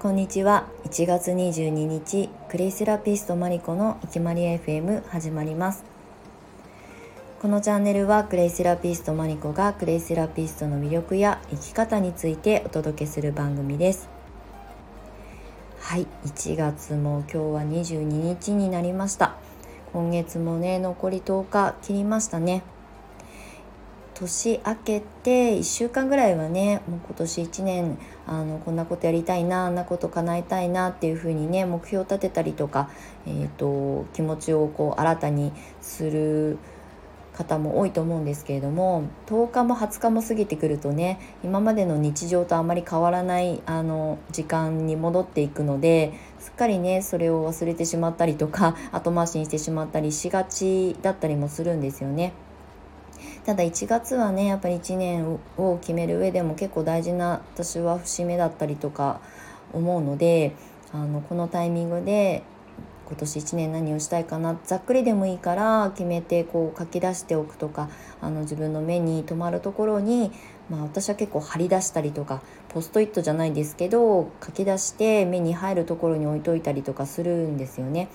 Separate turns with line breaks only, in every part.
こんにちは。1月22日クレイセラピストマリコのいきまり FM 始まります。このチャンネルはクレイセラピストマリコがクレイセラピストの魅力や生き方についてお届けする番組です。はい1月も今日は22日になりました。今月もね残り10日切りましたね。年明けて1週間ぐらいはねもう今年1年あのこんなことやりたいなあんなこと叶えたいなっていうふうにね目標を立てたりとか、えーと、気持ちをこう新たにする方も多いと思うんですけれども10日も20日も過ぎてくるとね今までの日常とあまり変わらないあの時間に戻っていくのですっかりねそれを忘れてしまったりとか後回しにしてしまったりしがちだったりもするんですよね。ただ1月はねやっぱり1年を決める上でも結構大事な私は節目だったりとか思うのであのこのタイミングで今年1年何をしたいかなざっくりでもいいから決めてこう書き出しておくとかあの自分の目に留まるところに、まあ、私は結構貼り出したりとかポストイットじゃないですけど書き出して目に入るところに置いといたりとかするんですよね。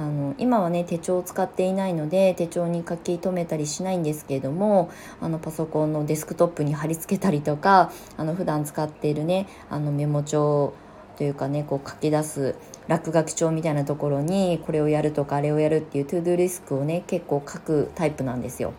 あの今はね手帳を使っていないので手帳に書き留めたりしないんですけれどもあのパソコンのデスクトップに貼り付けたりとかあの普段使っているねあのメモ帳というかねこう書き出す落書き帳みたいなところにこれをやるとかあれをやるっていうトゥードゥリスクをね結構書くタイプなんですよ。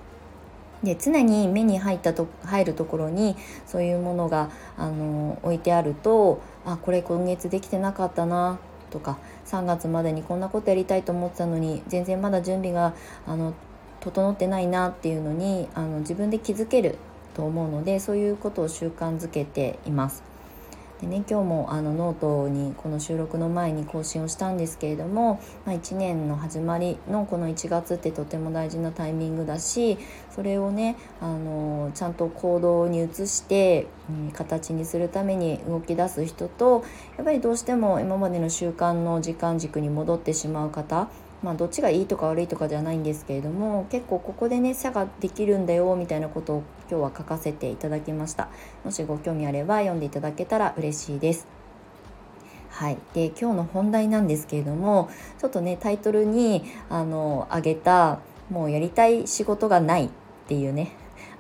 で常に目に入ったと入るところにそういうものがあの置いてあるとあこれ今月できてなかったなとか3月までにこんなことやりたいと思ってたのに全然まだ準備があの整ってないなっていうのにあの自分で気づけると思うのでそういうことを習慣づけています。でね今日もあのノートにこの収録の前に更新をしたんですけれども、まあ、1年の始まりのこの1月ってとても大事なタイミングだしそれをねあのちゃんと行動に移して、うん、形にするために動き出す人とやっぱりどうしても今までの習慣の時間軸に戻ってしまう方まあ、どっちがいいとか悪いとかじゃないんですけれども結構ここでね差ができるんだよみたいなことを今日は書かせていただきました。もしご興味あれば読んでいただけたら嬉しいです。はい、で今日の本題なんですけれどもちょっとねタイトルにあの挙げたもうやりたい仕事がないっていうね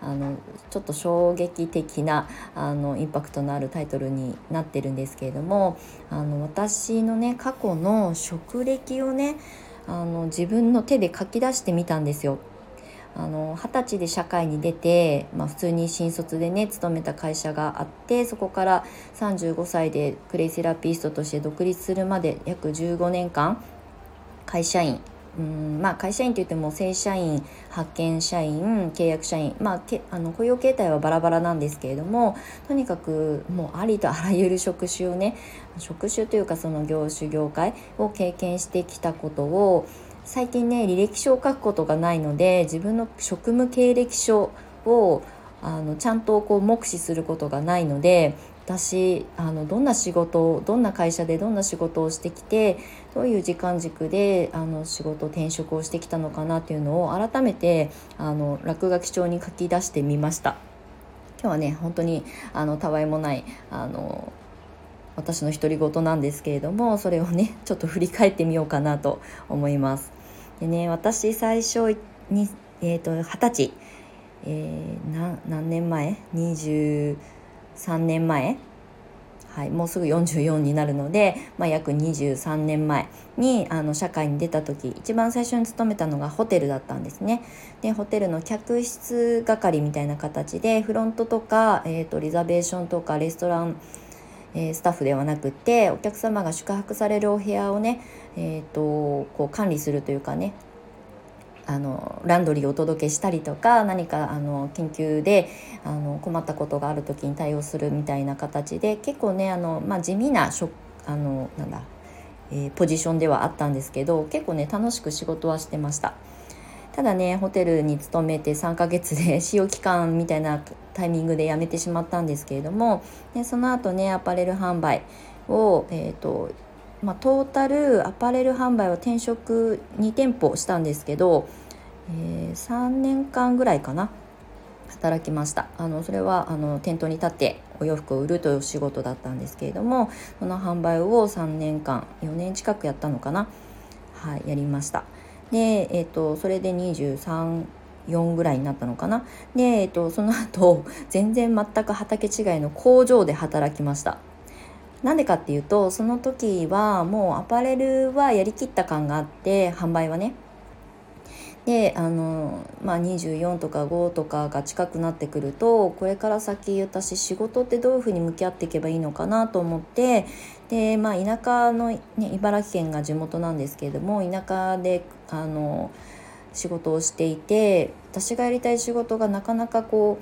あのちょっと衝撃的なあのインパクトのあるタイトルになってるんですけれどもあの私のね過去の職歴をねあの自分の手で書き出してみたんですよ。あの20歳で社会に出て、まあ、普通に新卒でね勤めた会社があってそこから35歳でクレイセラピストとして独立するまで約15年間会社員うんまあ、会社員といっても正社員派遣社員契約社員、まあ、けあの雇用形態はバラバラなんですけれどもとにかくもうありとあらゆる職種をね職種というかその業種業界を経験してきたことを最近ね履歴書を書くことがないので自分の職務経歴書をあのちゃんとこう目視することがないので私あのどんな仕事どんな会社でどんな仕事をしてきてどういう時間軸であの仕事転職をしてきたのかなっていうのを改めてあの落書き帳に書き出してみました。今日はね本当にあのたわいもないあの私の独り言なんですけれどもそれをね ちょっと振り返ってみようかなと思います。でね私最初に、えーと、20歳、えー、何年前？23年前？はい、もうすぐ44になるので、まあ、約23年前にあの社会に出た時一番最初に勤めたのがホテルだったんですね。でホテルの客室係みたいな形でフロントとか、えーと、リザベーションとかレストランえー、スタッフではなくてお客様が宿泊されるお部屋をね、えーと、こう管理するというかねあのランドリーをお届けしたりとか何かあの緊急であの困ったことがある時に対応するみたいな形で結構ねあの、まあ、地味なしょあのなんだ、えー、ポジションではあったんですけど結構ね楽しく仕事はしてました。ただねホテルに勤めて3ヶ月で 使用期間みたいなタイミングで辞めてしまったんですけれどもでその後ねアパレル販売を、えーとまあ、トータルアパレル販売は転職2店舗したんですけど、えー、3年間ぐらいかな働きました。あのそれはあの店頭に立ってお洋服を売るという仕事だったんですけれどもその販売を3年間4年近くやったのかなはいやりました。でえっ、とそれで23 4ぐらいになったのかな？で、えっと、その後全然全く畑違いの工場で働きました。なんでかっていうとその時はもうアパレルはやりきった感があって販売はねであの、まあ、24とか5とかが近くなってくるとこれから先私仕事ってどういうふうに向き合っていけばいいのかなと思ってで、まあ、田舎の、ね、茨城県が地元なんですけれども田舎であの仕事をしていて私がやりたい仕事がなかなかこ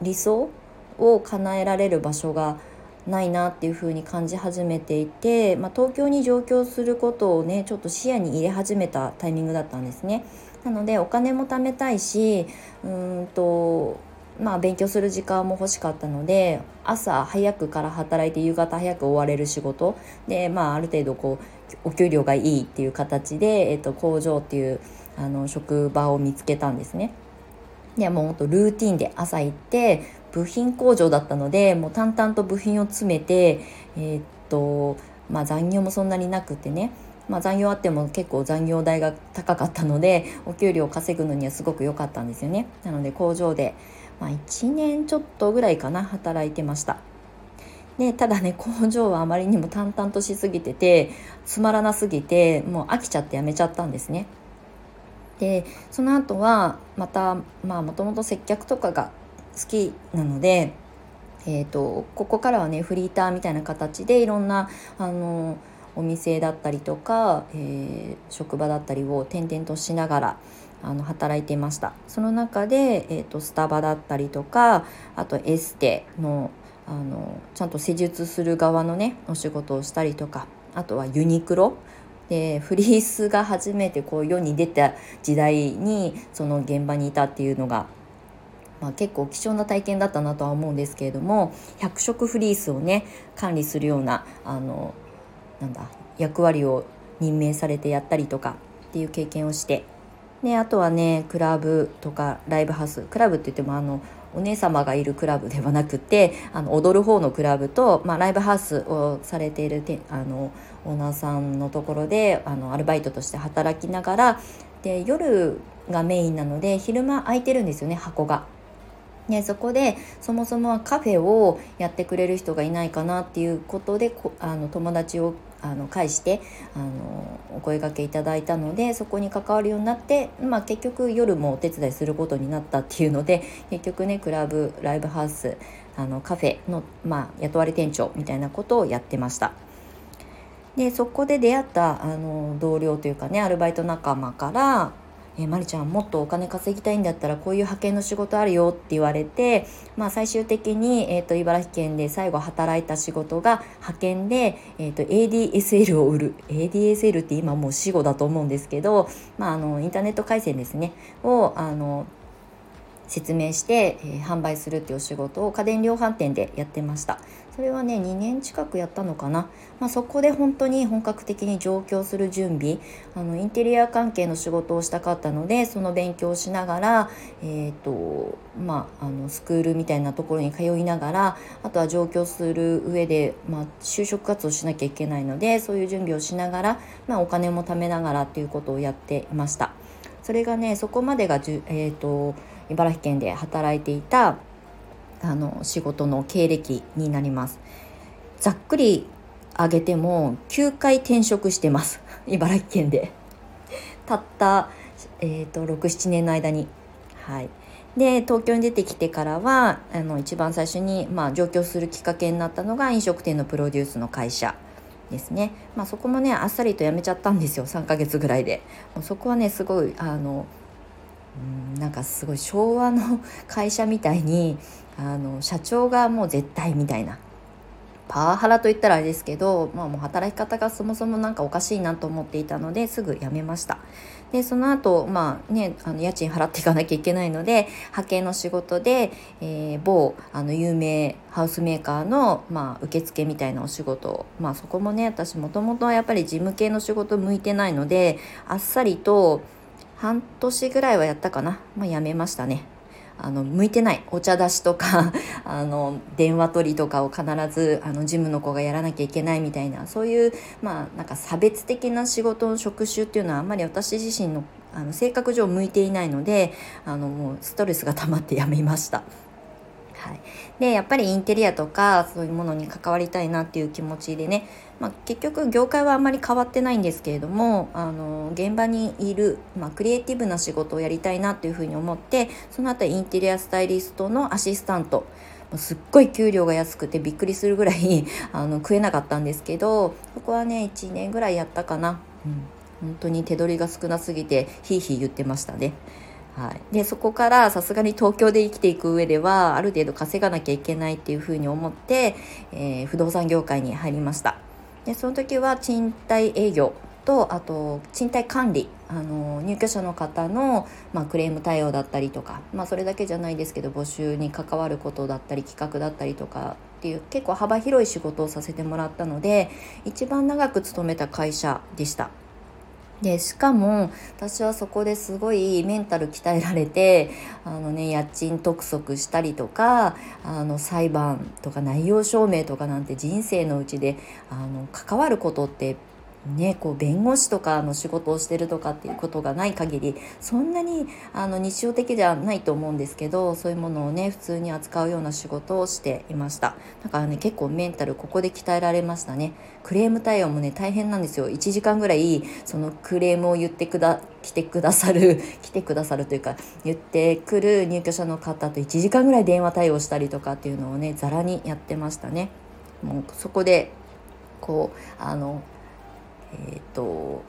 う理想を叶えられる場所がないなっていう風に感じ始めていて、まあ、東京に上京することをねちょっと視野に入れ始めたタイミングだったんですね。なのでお金も貯めたいしうんとまあ勉強する時間も欲しかったので朝早くから働いて夕方早く終われる仕事でまあある程度こうお給料がいいっていう形で、えっと、工場っていうあの職場を見つけたんですね。でもうほんとルーティンで朝行って部品工場だったのでもう淡々と部品を詰めてえ、っとまあ残業もそんなになくてねまあ、残業あっても結構残業代が高かったので お給料を稼ぐのにはすごく良かったんですよね。なので工場で、まあ、1年ちょっとぐらいかな働いてました。でただね 工場はあまりにも淡々としすぎててつまらなすぎてもう飽きちゃってやめちゃったんですね。でその後はまたまあもともと接客とかが好きなので、えーと、ここからはねフリーターみたいな形でいろんなあのお店だったりとか、えー、職場だったりを転々としながらあの働いていました。その中で、えーと、スタバだったりとかあとエステのあのちゃんと施術する側のねお仕事をしたりとかあとはユニクロ。でフリースが初めてこう世に出た時代にその現場にいたっていうのが、まあ、結構貴重な体験だったなとは思うんですけれども100色フリースをね管理するようなあのなんだ役割を任命されてやったりとかっていう経験をしてであとはねクラブとかライブハウスクラブって言ってもあのお姉様がいるクラブではなくてあの踊る方のクラブと、まあ、ライブハウスをされているてあのオーナーさんのところであのアルバイトとして働きながらで夜がメインなので昼間空いてるんですよね箱が。ね、そこでそもそもはカフェをやってくれる人がいないかなっていうことであの友達をあの介してあのお声がけいただいたのでそこに関わるようになって、まあ、結局夜もお手伝いすることになったっていうので結局ねクラブライブハウスあのカフェの、まあ、雇われ店長みたいなことをやってました。でそこで出会ったあの同僚というかねアルバイト仲間からえー、まりちゃんもっとお金稼ぎたいんだったらこういう派遣の仕事あるよって言われて、まあ、最終的に、えーと、茨城県で最後働いた仕事が派遣で、えーと、ADSL を売る。ADSL って今もう死語だと思うんですけど、まあ、あのインターネット回線ですね。をあの説明して、えー、販売するっていうお仕事を家電量販店でやってました。それはね2年近くやったのかな、まあ、そこで本当に本格的に上京する準備あのインテリア関係の仕事をしたかったのでその勉強をしながら、えーとまあ、あのスクールみたいなところに通いながらあとは上京する上で、まあ、就職活動しなきゃいけないのでそういう準備をしながら、まあ、お金も貯めながらっていうことをやっていました。それがねそこまでがじゅ、えーと茨城県で働いていたあの仕事の経歴になります。ざっくり挙げても9回転職してます。茨城県で。たった、えーと、67年の間に。はい。で東京に出てきてからはあの一番最初に、まあ、上京するきっかけになったのが飲食店のプロデュースの会社ですね、まあ、そこもねあっさりと辞めちゃったんですよ。3ヶ月ぐらいで。もうそこはねすごいあのうんなんかすごい昭和の会社みたいにあの社長がもう絶対みたいな。パワハラと言ったらあれですけど、まあ、もう働き方がそもそも何かおかしいなと思っていたのですぐ辞めました。でその後、まあねあの家賃払っていかなきゃいけないので派遣の仕事で、えー、某あの有名ハウスメーカーの、まあ、受付みたいなお仕事まあそこもね私もともとはやっぱり事務系の仕事向いてないのであっさりと半年ぐらいはやったかな、まあ、辞めましたね。あの向いてないお茶出しとか あの電話取りとかを必ずあのジムの子がやらなきゃいけないみたいなそういうまあなんか差別的な仕事の職種っていうのはあんまり私自身のあの性格上向いていないのであのもうストレスが溜まってやめました。はい、でやっぱりインテリアとかそういうものに関わりたいなっていう気持ちでね、まあ、結局業界はあんまり変わってないんですけれどもあの現場にいる、まあ、クリエイティブな仕事をやりたいなっていうふうに思ってその後インテリアスタイリストのアシスタントすっごい給料が安くてびっくりするぐらい あの食えなかったんですけどそこはね1年ぐらいやったかな、うん、本当に手取りが少なすぎてひいひい言ってましたね。はい、でそこからさすがに東京で生きていく上ではある程度稼がなきゃいけないっていうふうに思って、えー、不動産業界に入りました。でその時は賃貸営業とあと賃貸管理。あの入居者の方の、まあ、クレーム対応だったりとか、まあ、それだけじゃないですけど募集に関わることだったり企画だったりとかっていう結構幅広い仕事をさせてもらったので一番長く勤めた会社でした。でしかも私はそこですごいメンタル鍛えられてあの、ね、家賃督促したりとかあの裁判とか内容証明とかなんて人生のうちであの関わることってね、こう弁護士とかの仕事をしてるとかっていうことがない限りそんなにあの日常的ではないと思うんですけどそういうものをね普通に扱うような仕事をしていました。だからね結構メンタルここで鍛えられましたね。クレーム対応もね大変なんですよ。1時間ぐらいそのクレームを言ってくだ来てくださる 来てくださるというか言ってくる入居者の方と1時間ぐらい電話対応したりとかっていうのをねざらにやってましたね。もうそこでこうあのえーと、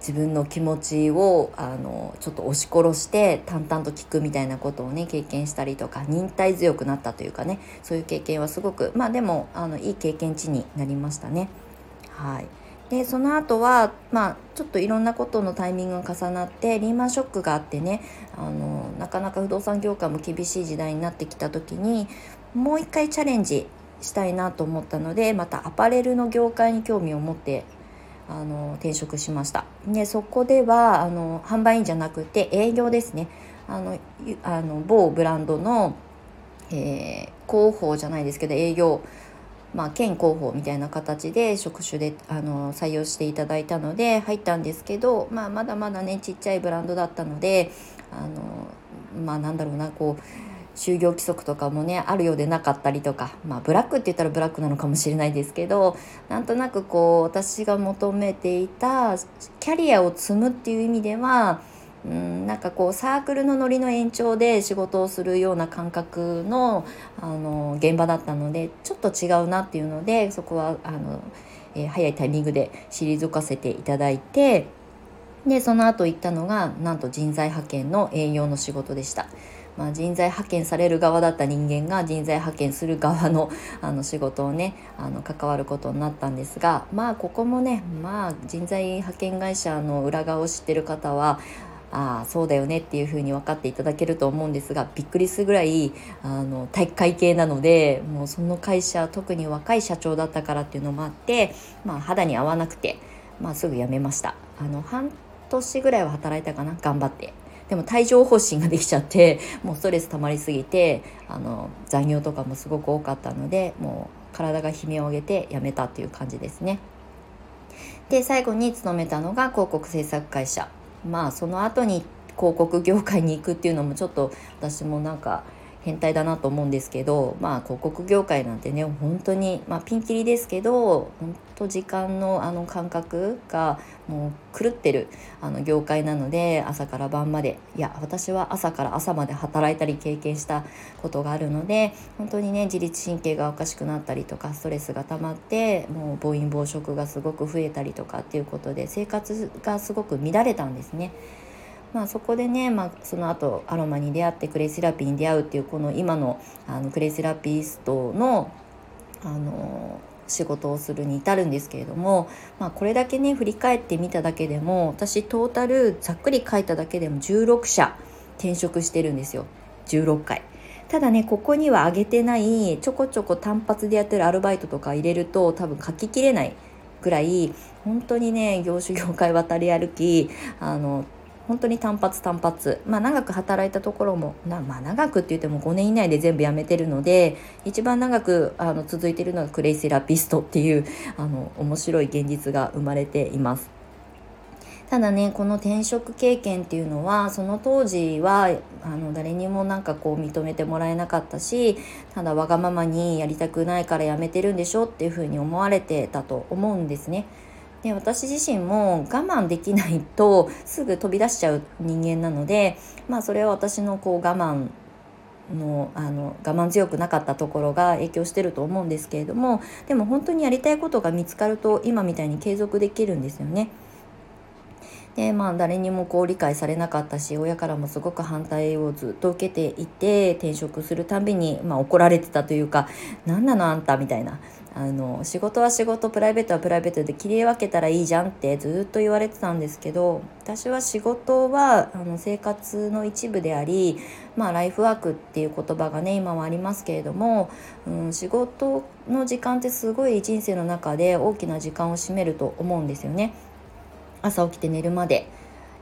自分の気持ちをあのちょっと押し殺して淡々と聞くみたいなことをね経験したりとか忍耐強くなったというかねそういう経験はすごくまあでもあのいい経験値になりましたね。はいでその後はまあちょっといろんなことのタイミングが重なってリーマンショックがあってねあのなかなか不動産業界も厳しい時代になってきた時にもう一回チャレンジしたいなと思ったのでまたアパレルの業界に興味を持ってあの転職しました。でそこではあの販売員じゃなくて営業ですね。あのあの某ブランドの、えー、広報じゃないですけど営業まあ、県広報みたいな形で職種であの採用していただいたので入ったんですけど、まあ、まだまだねちっちゃいブランドだったのであのまあなんだろうなこう就業規則とかもねあるようでなかったりとかまあブラックって言ったらブラックなのかもしれないですけどなんとなくこう私が求めていたキャリアを積むっていう意味ではうんなんかこうサークルのノリの延長で仕事をするような感覚のあの現場だったのでちょっと違うなっていうのでそこはあの、えー、早いタイミングで退かせていただいてでその後行ったのがなんと人材派遣の営業の仕事でした。まあ、人材派遣される側だった人間が人材派遣する側の あの仕事をねあの関わることになったんですがまあここもねまあ人材派遣会社の裏側を知ってる方はああそうだよねっていうふうに分かっていただけると思うんですがびっくりするぐらいあの体育会系なのでもうその会社特に若い社長だったからっていうのもあって、まあ、肌に合わなくて、まあ、すぐ辞めました。あの半年ぐらいは働いたかな頑張って。でも帯状疱疹ができちゃって もうストレス溜まりすぎてあの残業とかもすごく多かったのでもう体が悲鳴を上げてやめたっていう感じですね。で最後に勤めたのが広告制作会社まあその後に広告業界に行くっていうのもちょっと私もなんか変態だなと思うんですけどまあ広告業界なんてね本当にまあピンキリですけど本当時間のあの感覚がもう狂ってるあの業界なので朝から晩までいや私は朝から朝まで働いたり経験したことがあるので本当にね自律神経がおかしくなったりとかストレスが溜まってもう暴飲暴食がすごく増えたりとかっていうことで生活がすごく乱れたんですね。まあ、そこでね、まあ、その後アロマに出会ってクレイセラピーに出会うっていうこの今のあのクレイセラピストのあの仕事をするに至るんですけれども、まあ、これだけね振り返ってみただけでも私トータルざっくり書いただけでも16社転職してるんですよ16回。ただねここには上げてないちょこちょこ単発でやってるアルバイトとか入れると多分書ききれないぐらい本当にね業種業界渡り歩きあの本当に単発単発、まあ、長く働いたところもな、まあ、長くって言っても5年以内で全部辞めてるので一番長くあの続いてるのがクレイセラピストっていうあの面白い現実が生まれています。ただねこの転職経験っていうのはその当時はあの誰にもなんかこう認めてもらえなかったしただわがままにやりたくないからやめてるんでしょっていうふうに思われてたと思うんですね。で私自身も我慢できないとすぐ飛び出しちゃう人間なのでまあそれは私のこう我慢のあの我慢強くなかったところが影響してると思うんですけれどもでも本当にやりたいことが見つかると今みたいに継続できるんですよね。でまあ誰にもこう理解されなかったし親からもすごく反対をずっと受けていて転職するたびに、まあ、怒られてたというか「何なのあんた」みたいなあの仕事は仕事プライベートはプライベートで切り分けたらいいじゃんってずっと言われてたんですけど私は仕事はあの生活の一部であり、まあ、ライフワークっていう言葉がね今はありますけれども、うん、仕事の時間ってすごい人生の中で大きな時間を占めると思うんですよね。朝起きて寝るまで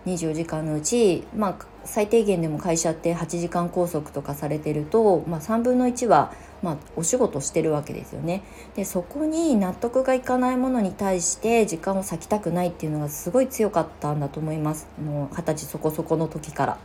24時間のうち、まあ、最低限でも会社って8時間拘束とかされてると、まあ、3分の1は、まあ、お仕事してるわけですよね。でそこに納得がいかないものに対して時間を割きたくないっていうのがすごい強かったんだと思いますもう二十歳そこそこの時から。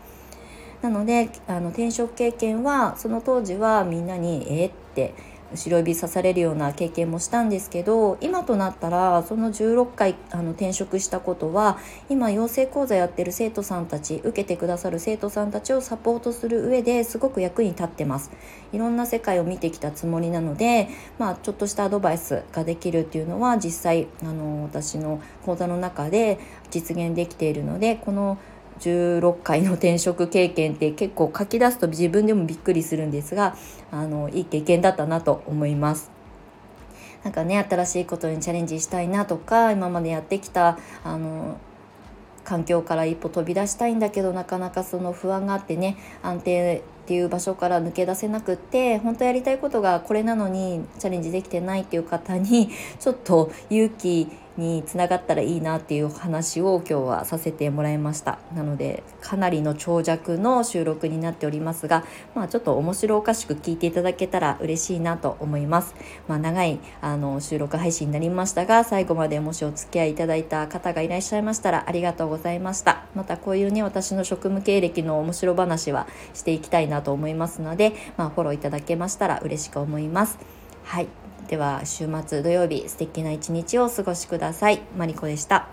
なのであの転職経験はその当時はみんなに「えっ?」って後ろ指刺されるような経験もしたんですけど今となったらその16回あの転職したことは今養成講座やってる生徒さんたち受けてくださる生徒さんたちをサポートする上ですごく役に立ってます。いろんな世界を見てきたつもりなので、まあ、ちょっとしたアドバイスができるっていうのは実際あの私の講座の中で実現できているのでこの16回の転職経験って結構書き出すと自分でもびっくりするんですがあのいい経験だったなと思います。なんかね新しいことにチャレンジしたいなとか今までやってきたあの環境から一歩飛び出したいんだけどなかなかその不安があってね安定っていう場所から抜け出せなくって本当やりたいことがこれなのにチャレンジできてないっていう方にちょっと勇気につながったらいいなっていう話を今日はさせてもらいました。なのでかなりの長尺の収録になっておりますがまあちょっと面白おかしく聞いていただけたら嬉しいなと思います。まあ、長いあの収録配信になりましたが最後までもしお付き合いいただいた方がいらっしゃいましたらありがとうございました。またこういうね私の職務経歴の面白話はしていきたいなと思いますのでまあ、フォローいただけましたら嬉しく思います。はい。では週末土曜日素敵な一日をお過ごしください。マリコでした。